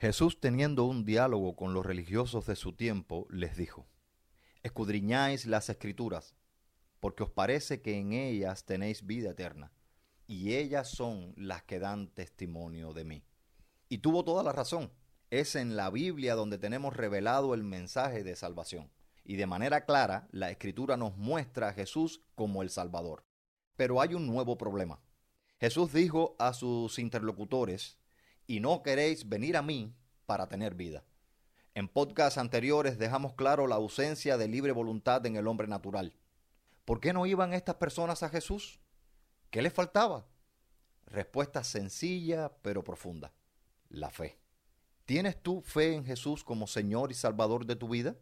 Jesús, teniendo un diálogo con los religiosos de su tiempo, les dijo, Escudriñáis las escrituras, porque os parece que en ellas tenéis vida eterna, y ellas son las que dan testimonio de mí. Y tuvo toda la razón. Es en la Biblia donde tenemos revelado el mensaje de salvación. Y de manera clara, la escritura nos muestra a Jesús como el Salvador. Pero hay un nuevo problema. Jesús dijo a sus interlocutores, y no queréis venir a mí para tener vida. En podcasts anteriores dejamos claro la ausencia de libre voluntad en el hombre natural. ¿Por qué no iban estas personas a Jesús? ¿Qué les faltaba? Respuesta sencilla pero profunda. La fe. ¿Tienes tú fe en Jesús como Señor y Salvador de tu vida?